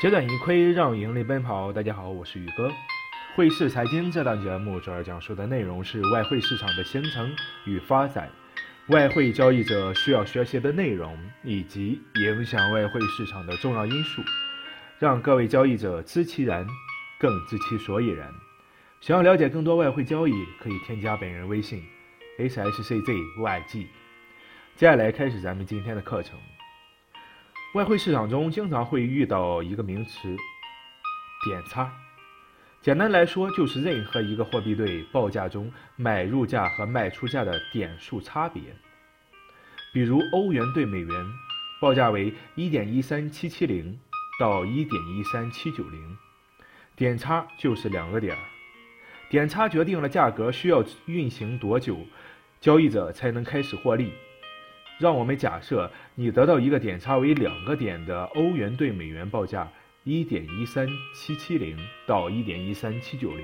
截短盈亏，让盈利奔跑。大家好，我是宇哥。汇市财经这档节目主要讲述的内容是外汇市场的形成与发展，外汇交易者需要学习的内容以及影响外汇市场的重要因素，让各位交易者知其然，更知其所以然。想要了解更多外汇交易，可以添加本人微信：hsczyg。接下来开始咱们今天的课程。外汇市场中经常会遇到一个名词——点差。简单来说，就是任何一个货币对报价中买入价和卖出价的点数差别。比如欧元对美元，报价为1.13770到1.13790，点差就是两个点儿。点差决定了价格需要运行多久，交易者才能开始获利。让我们假设你得到一个点差为两个点的欧元对美元报价1.13770到1.13790。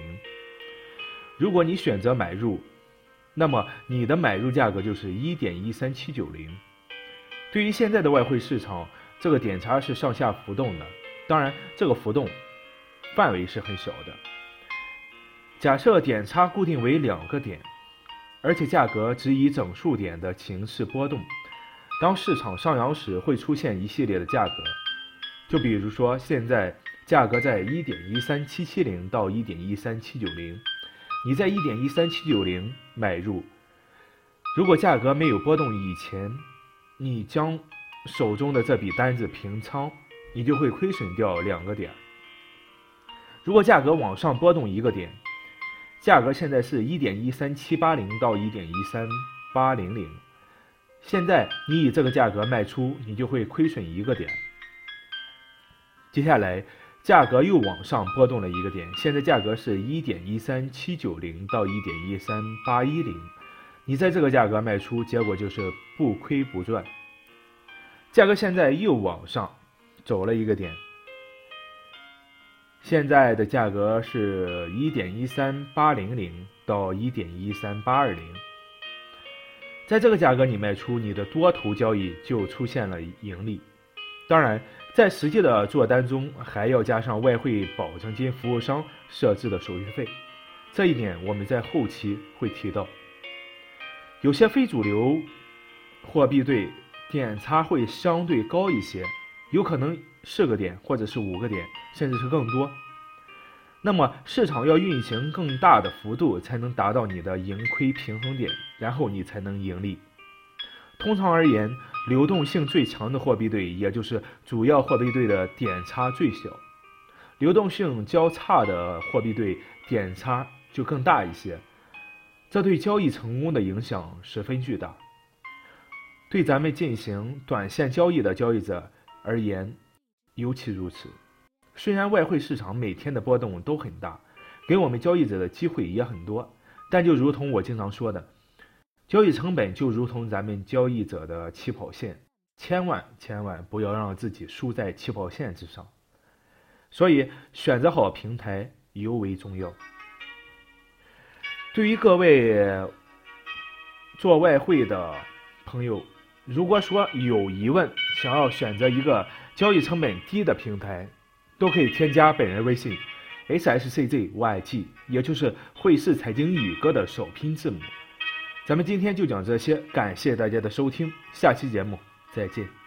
如果你选择买入，那么你的买入价格就是1.13790。对于现在的外汇市场，这个点差是上下浮动的，当然这个浮动范围是很小的。假设点差固定为两个点，而且价格只以整数点的形式波动。当市场上扬时，会出现一系列的价格。就比如说，现在价格在1.13770到1.13790，你在1.13790买入。如果价格没有波动以前，你将手中的这笔单子平仓，你就会亏损掉两个点。如果价格往上波动一个点，价格现在是一点一三七八零到一点一三八零零，现在你以这个价格卖出，你就会亏损一个点。接下来价格又往上波动了一个点，现在价格是一点一三七九零到一点一三八一零，你在这个价格卖出，结果就是不亏不赚。价格现在又往上走了一个点。现在的价格是一点一三八零零到一点一三八二零，在这个价格你卖出，你的多头交易就出现了盈利。当然，在实际的做单中还要加上外汇保证金服务商设置的手续费，这一点我们在后期会提到。有些非主流货币对点差会相对高一些，有可能。四个点，或者是五个点，甚至是更多。那么市场要运行更大的幅度，才能达到你的盈亏平衡点，然后你才能盈利。通常而言，流动性最强的货币对，也就是主要货币对的点差最小；流动性较差的货币对点差就更大一些。这对交易成功的影响十分巨大。对咱们进行短线交易的交易者而言，尤其如此，虽然外汇市场每天的波动都很大，给我们交易者的机会也很多，但就如同我经常说的，交易成本就如同咱们交易者的起跑线，千万千万不要让自己输在起跑线之上。所以选择好平台尤为重要。对于各位做外汇的朋友，如果说有疑问，想要选择一个。交易成本低的平台，都可以添加本人微信，hsczyg，也就是汇市财经宇哥的首拼字母。咱们今天就讲这些，感谢大家的收听，下期节目再见。